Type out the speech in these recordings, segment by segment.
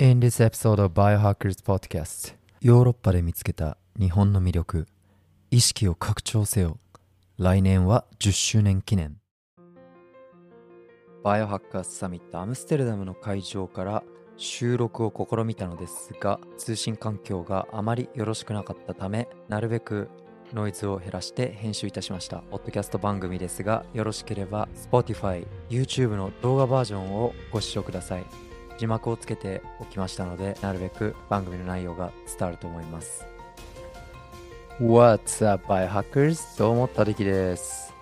In this episode of Biohackers Podcast ヨーロッパで見つけた日本の魅力意識を拡張せよ来年は10周年記念バイオハッカーズサミットアムステルダムの会場から収録を試みたのですが通信環境があまりよろしくなかったためなるべくノイズを減らして編集いたしました。ポッドキャスト番組ですが、よろしければ Spotify、YouTube の動画バージョンをご視聴ください。字幕をつけておきましたので、なるべく番組の内容が伝わると思います。What's up, Biohackers? どうも、たできです。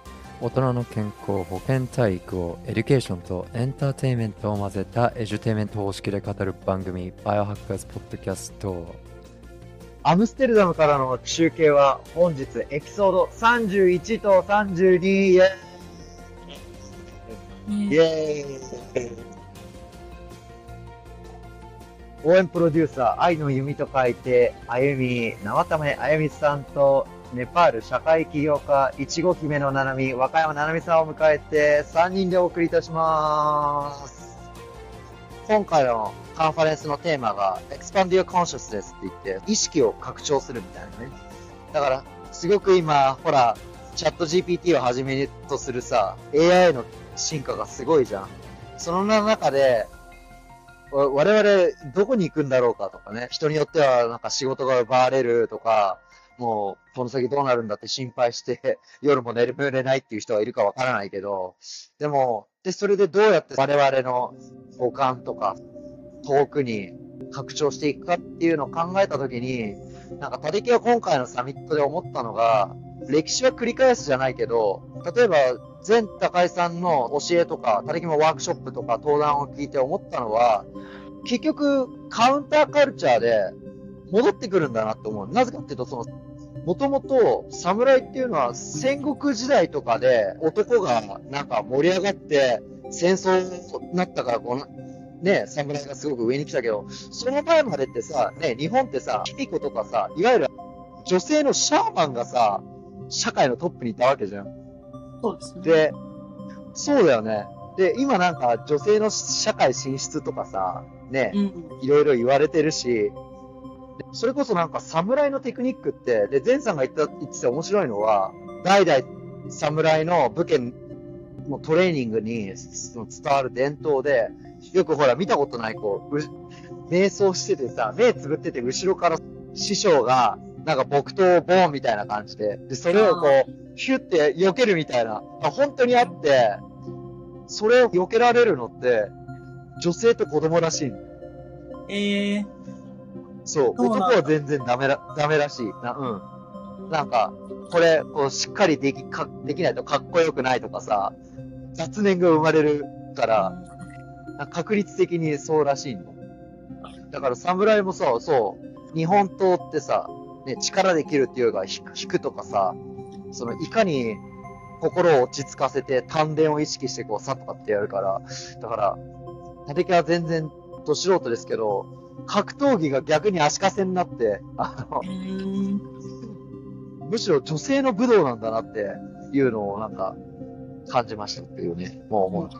大人の健康、保健体育を education とエンターテインメントを混ぜた edutainment 方式で語る番組 Biohackers Podcast アムステルダムからの中継は本日エピソード31と32イエーイイエーイ応援プロデューサー、愛の弓と書いて、あゆみ、縄ためあゆみさんと、ネパール社会起業家、いちご姫のななみ、和歌山ななみさんを迎えて、3人でお送りいたします。今回のカンファレンスのテーマが、Expand Your Consciousness って言って、意識を拡張するみたいなね。だから、すごく今、ほら、チャット GPT をはじめとするさ、AI の進化がすごいじゃん。その中で、我々、どこに行くんだろうかとかね、人によってはなんか仕事が奪われるとか、もう、この先どうなるんだって心配して、夜も寝れないっていう人はいるかわからないけど、でも、で、それでどうやって我々の五感とか、遠くに拡張していくかっていうのを考えたときに、なんか、他力は今回のサミットで思ったのが、歴史は繰り返すじゃないけど、例えば、前高井さんの教えとか、他力もワークショップとか登壇を聞いて思ったのは、結局、カウンターカルチャーで戻ってくるんだなって思う。なぜかっていうと、その、もともと侍っていうのは戦国時代とかで男がなんか盛り上がって戦争になったからこのね、侍がすごく上に来たけど、その前までってさ、ね、日本ってさ、卑弥呼とかさ、いわゆる女性のシャーマンがさ、社会のトップにいたわけじゃん。そうですね。で、そうだよね。で、今なんか女性の社会進出とかさ、ね、うん。いろいろ言われてるし、それこそなんか侍のテクニックって、で、前さんが言った、言ってて面白いのは、代々侍の武家のトレーニングに伝わる伝統で、よくほら見たことないこう、う瞑想しててさ、目つぶってて後ろから師匠が、なんか木刀をボーンみたいな感じで、で、それをこう、ヒュって避けるみたいな、あ本当にあって、それを避けられるのって、女性と子供らしいの。ええそう、そう男は全然ダメら、ダメらしい。な、うん。なんか、これ、こう、しっかりでき、か、できないとかっこよくないとかさ、雑念が生まれるから、か確率的にそうらしいの。だから侍もさ、そう、日本刀ってさ、ね、力で切るっていうか、引くとかさ、その、いかに心を落ち着かせて丹田を意識してこう、さっとかってやるから、だから、立木は全然、ど素人ですけど、格闘技が逆に足かせになって、あの。むしろ女性の武道なんだなっていうのをなんか感じましたっていうね。もうもう、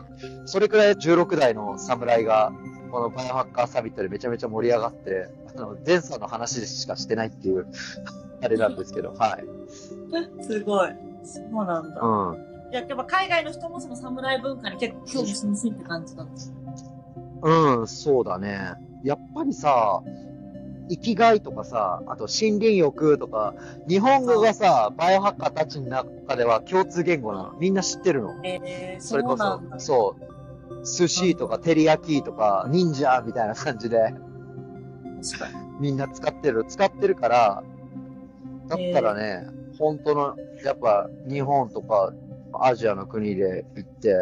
それくらい16代の侍が、このバイオハッカーサミットでめちゃめちゃ盛り上がって、あの、前さんの話しかしてないっていう、あれなんですけど、はい。すごい。そうなんだ。うん。いや、やっぱ海外の人もその侍文化に結構興味津々って感じなんです。うん、そうだね。やっぱりさ、生きがいとかさ、あと森林浴とか、日本語がさ、バイオハッカーたちの中では共通言語なの。みんな知ってるの。ええそれこそ。そう、寿司とか照り焼きとか、忍者みたいな感じで、みんな使ってる、使ってるから、だったらね、本当の、やっぱ日本とかアジアの国で行って、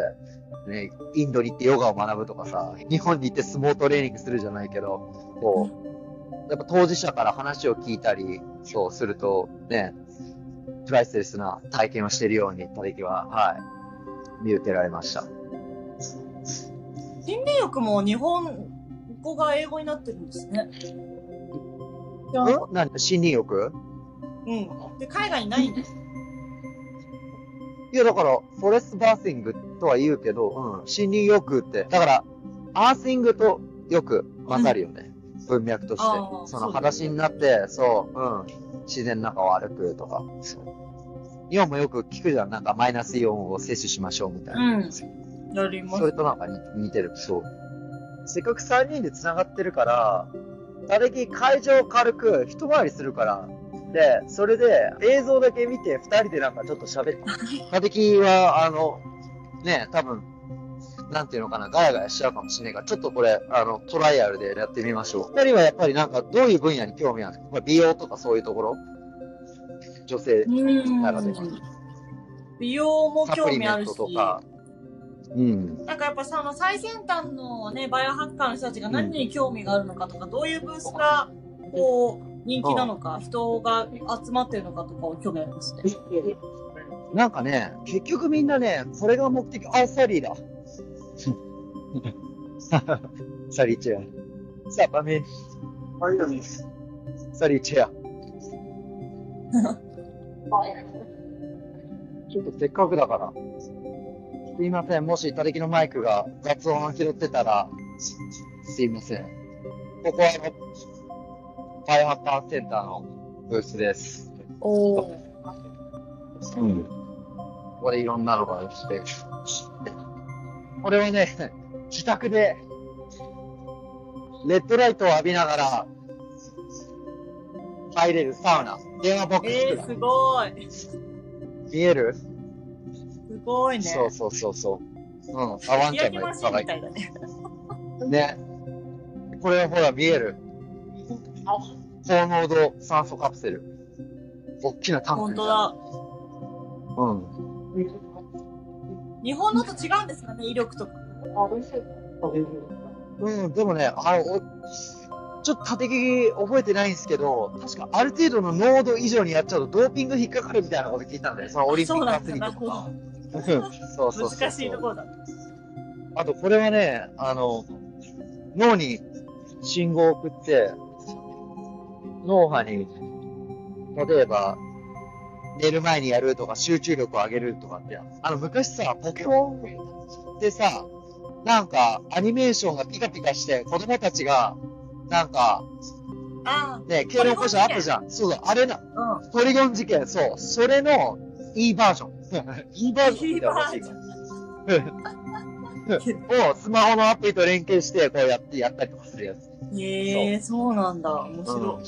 ね、インドに行ってヨガを学ぶとかさ、日本に行って相撲トレーニングするじゃないけど、こう、やっぱ当事者から話を聞いたり、そうすると、ね、プライスレスな体験をしているように、たきは、はい、見受けられました。心霊浴も日本語が英語になってるんですね。いやん何？森林浴？うん。で、海外にないんです。いや、だから、フォレストバーシングとは言うけど、うん、森林浴って、だから、アーシングと浴、混ざるよね。文脈としてあー。そのそうだ裸足になって、そう、うん。自然の中を歩くとか。そうイオンもよく聞くじゃん。なんかマイナスイオンを摂取しましょうみたいな。うん。やりますそれ。となんか似似てる。そう。せっかく3人で繋がってるから、誰き会場軽く一回りするから、で、それで映像だけ見て2人でなんかちょっと喋って。誰きは、あの、ね、多分、なんていうのかな、ガヤガヤしちゃうかもしれないから、ちょっとこれ、あの、トライアルでやってみましょう。二人はやっぱりなんか、どういう分野に興味ある？まあ美容とかそういうところ？女性、うんならでは美容もサプリメン興味あるし、トとか。うん。なんかやっぱその最先端のね、バイオハッカーの人たちが何に興味があるのかとか、どういうブースが、こう、人気なのか、人が集まってるのかとかを興味ありますね。なんかね、結局みんなね、それが目的、あ、サリーだ。サリーチェア。さあ、バメン。サリーチェア。ちょっとせっかくだから。すいません。もし、他力のマイクが雑音を拾ってたら、すいません。ここは、あの、ファイアハッカーセンターのブースです。おー。うん。ここでいろんなのがあって。これはね、自宅で、レッドライトを浴びながら、入れるサウナ。電話ボックスえー、すごい。見える？すごいね。そうそうそうそう。うん。あ、ワンちゃん焼きがいっぱいね。ね。これはほら見える。高濃度酸素カプセル。大きなタンク本当。だ。うん。日本のと違うんですかね、威力とか。うん、でもね、あの、おちょっと縦聞き覚えてないんですけど、確かある程度の濃度以上にやっちゃうとドーピング引っかかるみたいなこと聞いたんだよ。そのオリンピックアスリートとか。うんそうそうそう。難しいところだ。あと、これはね、あの、脳に信号を送って、脳波に、例えば、寝る前にやるとか、集中力を上げるとかって、あの、昔さ、ポケモンってさ、なんか、アニメーションがピカピカして、子供たちが、なんか、あね、経路起こしあったじゃん。そうだ、あれな、あ、うん。ポリゴン事件、そう。それの、いいバージョン。いいバージョン欲しいから。をスマホのアプリと連携して、こうやってやったりとかするやつ。へえ、そうなんだ。面白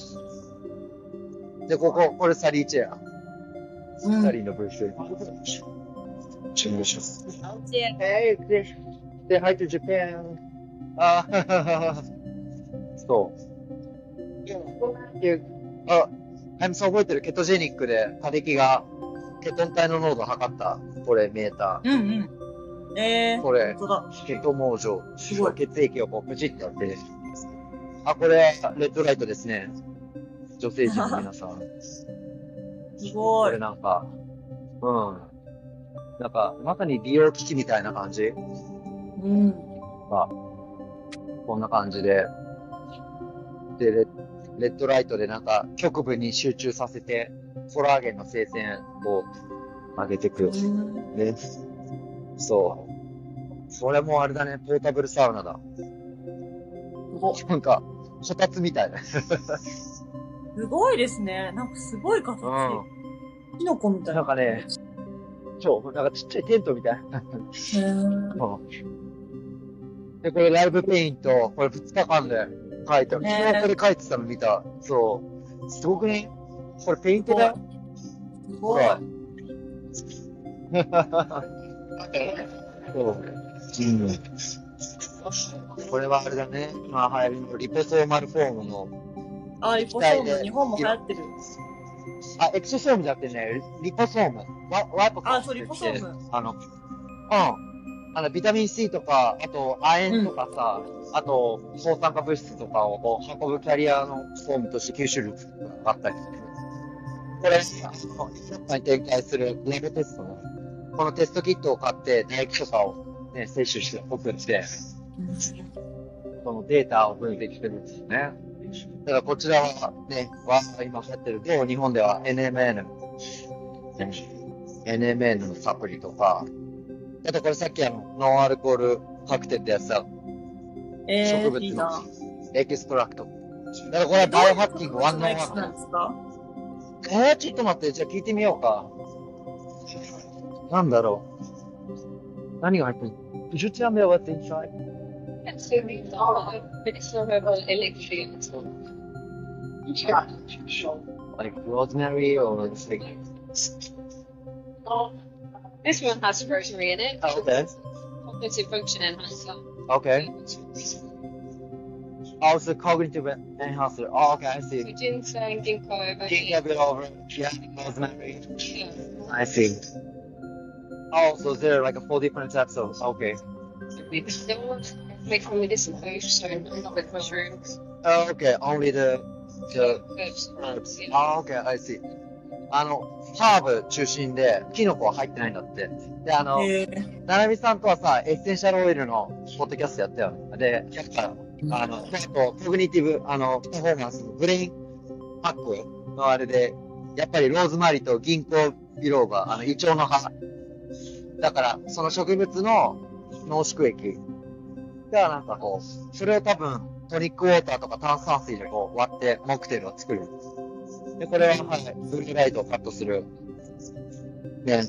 で、ここ、これサリーチェア。い。うん。サリーのブース。注文します。で Hey, say hi to Japan. あそう。であ、あいつ覚えてる？ケトジェニックで、過激が、ケトン体の濃度を測った、これメータうんうん。えー。ー、これ。ケト網状。すごい血液をこう、プチッとやって。あ、これ、レッドライトですね。女性陣の皆さん。すこれごい。なんか、うん。なんか、まさに美容機器みたいな感じうん。こんな感じで。で、レレッドライトでなんか、局部に集中させて、コラーゲンの生成を上げてくる。うんね。そう。それもあれだね、ポータブルサウナだ。なんか、こたつみたいな。すごいですね。なんかすごい形。キノコみたいな。なんかね、超、なんかちっちゃいテントみたいな。で、これライブペイント、これ2日間で書いて、昨日これ書いてたの見た。そう。すごくね？これペイントだよ。すごい。そう。うん。これはあれだね。まあ流行りのリポソーマルフォームの、あ、リポソーム、日本も流行ってる。あ、エクソソームじゃなくてね、リポソーム。ワワイポあそうリポソームあの、うん。あの、ビタミン C とか、あと、亜鉛とかさ、あと、抗酸化物質とかをこう運ぶキャリアのフォームとして吸収力があったりする。これ、さ、ヨーロッパに展開するレブテストの、このテストキットを買って、唾液とかをね、摂取して、送って、そのデータを分析してるんですよね。だからこちらはね、は今流行ってると、日本では NMN、NMN のサプリとか、あとこれさっきあの、ノンアルコールカクテルってやつだ。えー、植物の。 extract。だからこれは biohacking one-o-one なんですか？えー、ちょっと待って、じゃあ聞いてみようか。なんだろう。何が入ってる Could you tell me what's inside? It's really dark, but it's not about electric. Like rosemary or it's like... This one has rosemary in it. Oh, okay. Cognitive function enhancer. Okay. Also cognitive enhancer. Oh, okay, I see. So ginseng, ginkgo, Ginkgo biloba, yeah, rosemary. Yeah. I see. Oh, so there are like four different types of, okay. With still made from medicinal herbs, so not with mushrooms. Oh, okay, only the, the Herbs. herbs. Yeah. あ、OK, I see. あの、ハーブ中心で、キノコは入ってないんだって。で、あの、えー、ななみさんとはさ、エッセンシャルオイルのポッドキャストやったよね。で、やっぱ、 あの、結構、 cognitive、あの、パフォーマンスのブレインハックのあれで、やっぱりローズマリーと ginkgo biloba、あの、イチョウの葉。だから、その植物の濃縮液がなんかこう、それを多分、トニックウォーターとか炭酸水でこう割ってモクテルを作る。で、これは、はい、ブルーライトをカットする、ね、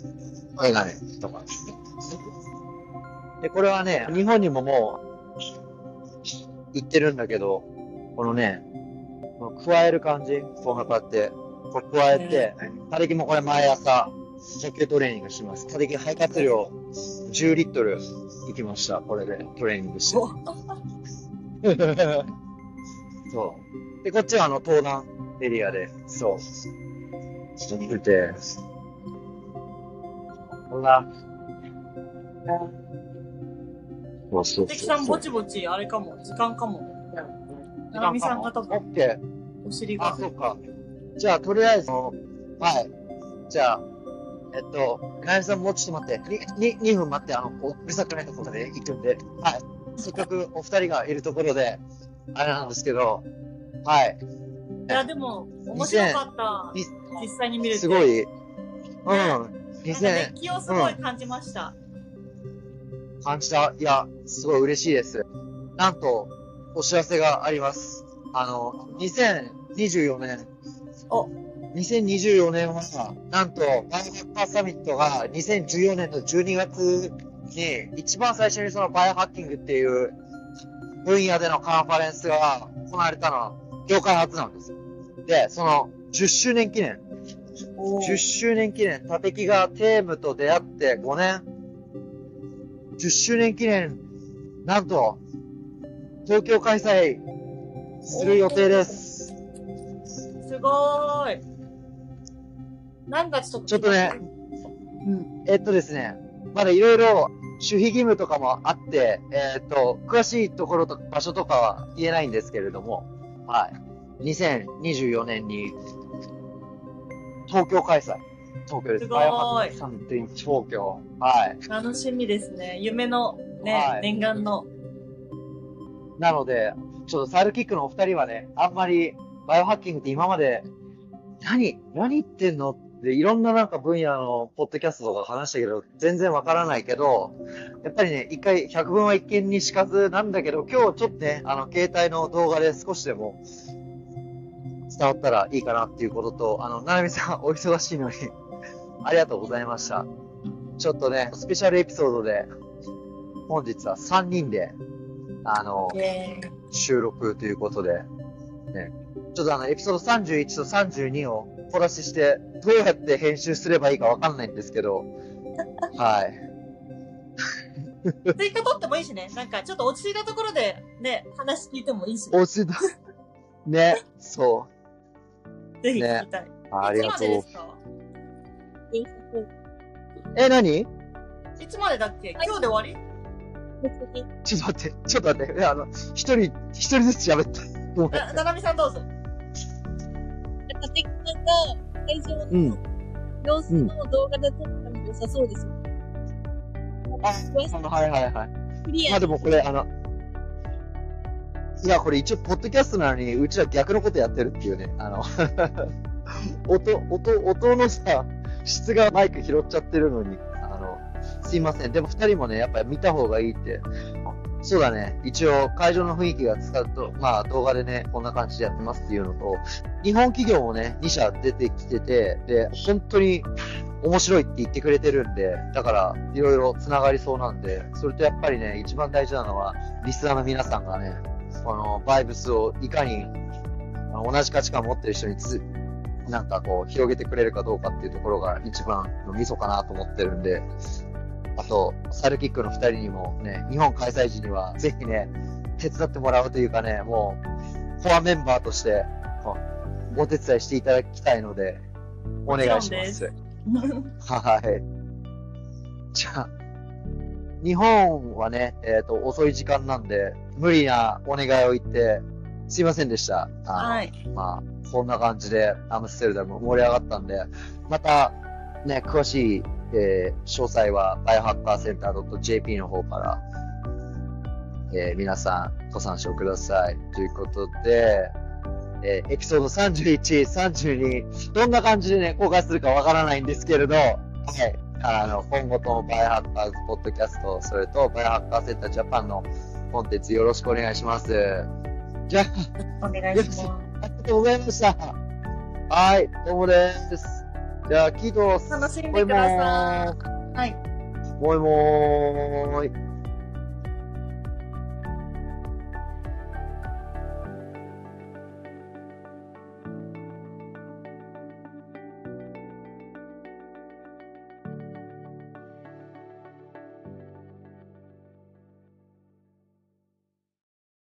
メガネとか。で、これはね、日本にももう、売ってるんだけど、このね、この加える感じ、こうやって、こう加えて、他力もこれ毎朝、呼吸トレーニングします。他力肺活量10リットル行きました。これでトレーニングして。お そう。で、こっちはあの、東南エリアで、そう。ちょっと見て。ほら。そうそう関そうさんぼちぼち、あれかも、時間かも。ななみさんが多オ分、ッケー。あ、お尻が。そうか。じゃあ、とりあえず、はい。じゃあ、えっと、ななみさんもうちょっと待って。に、に、2分待って、あの、こううるさくないところで行くんで。はい。せっかくお二人がいるところで、あれなんですけど、はい。いや、でも、面白かった。に実際に見れて。すごい。うん。なんか熱2000気をすごい感じました。感じた。いや、すごい嬉しいです。なんと、お知らせがあります。あの、2024年。お2024年は、なんと、バイオハッカーサミットが2014年の12月に、一番最初にそのバイオハッキングっていう分野でのカンファレンスが行われたのは、業界初なんですよ。で、その10周年記念、お10周年記念、タテキがテームと出会って5年。10周年記念、なんと、東京開催する予定です。すごーい。何月とかちょっとね、うん。えっとですね、まだいろいろ守秘義務とかもあって、えっと、詳しいところと場所とかは言えないんですけれども、はい。2024年に、東京開催。東京です。すごーいバイオハックサミット in 東京。はい。楽しみですね。夢のね、はい念願の。なので、ちょっとサイドキックのお二人はね、あんまりバイオハッキングって今まで、何何言ってんのっていろんななんか分野のポッドキャストとか話したけど、全然わからないけど、やっぱりね、一回、百分は一見にしかずなんだけど、今日ちょっとね、あの、携帯の動画で少しでも伝わったらいいかなっていうことと、あの、ななみさんお忙しいのに、ありがとうございました。ちょっとね、スペシャルエピソードで、本日は3人で、あの。収録ということで、ね、ちょっとあの、エピソード31と32を小出しして、どうやって編集すればいいかわかんないんですけど、はい。追加取ってもいいしね。なんか、ちょっと落ち着いたところで、ね、話聞いてもいいし、ね。落ちた。ね、そ ぜひ聞きたい。う。ありがとういつまでで。すか？え、何？いつまでだっけ？今日で終わり？ちょっと待って、ちょっと待って、いやあの、一人、一人ずつ喋って。ごめん。な、ななみさんどうぞ。カテキさんが会場うんの様子の動画で撮ったの良さそうですよ。あ、あの、はいはいはい。クリアまあでもこれ、あの、いや、これ一応、ポッドキャストなのに、うちら逆のことやってるっていうね。あの、音、音、音のさ、質がマイク拾っちゃってるのに、あの、すいません。でも二人もね、やっぱり見た方がいいって、そうだね。一応、会場の雰囲気が使うと、まあ、動画でね、こんな感じでやってますっていうのと、日本企業もね、2社出てきてて、で、本当に面白いって言ってくれてるんで、だから、いろいろ繋がりそうなんで、それとやっぱりね、一番大事なのは、リスナーの皆さんがね、このバイブスをいかに、同じ価値観を持ってる人につ、なんかこう、広げてくれるかどうかっていうところが一番のミソかなと思ってるんで、あと、サルキックの二人にもね、日本開催時にはぜひね、手伝ってもらうというかね、もう、コアメンバーとして、お手伝いしていただきたいので、お願いします。はい。じゃあ、日本はね、えっ、と、遅い時間なんで、無理なお願いを言って、すいませんでした。あのはい。まあ、そんな感じでアムステルダム盛り上がったんで、また、ね、詳しい、えー詳細は、バイオハッカーセンター .jp の方から、えー皆さんご参照ください。ということで、えーエピソード31、32、どんな感じでね、公開するかわからないんですけれど、はい。あの、今後ともバイオハッカーズポッドキャスト、それとバイオハッカーセンタージャパンのコンテンツよろしくお願いします。じゃあ、お願いします。ありがとうございました。はい、どうもです。じゃあ、キートス。楽しんでください。はい。もいもーい。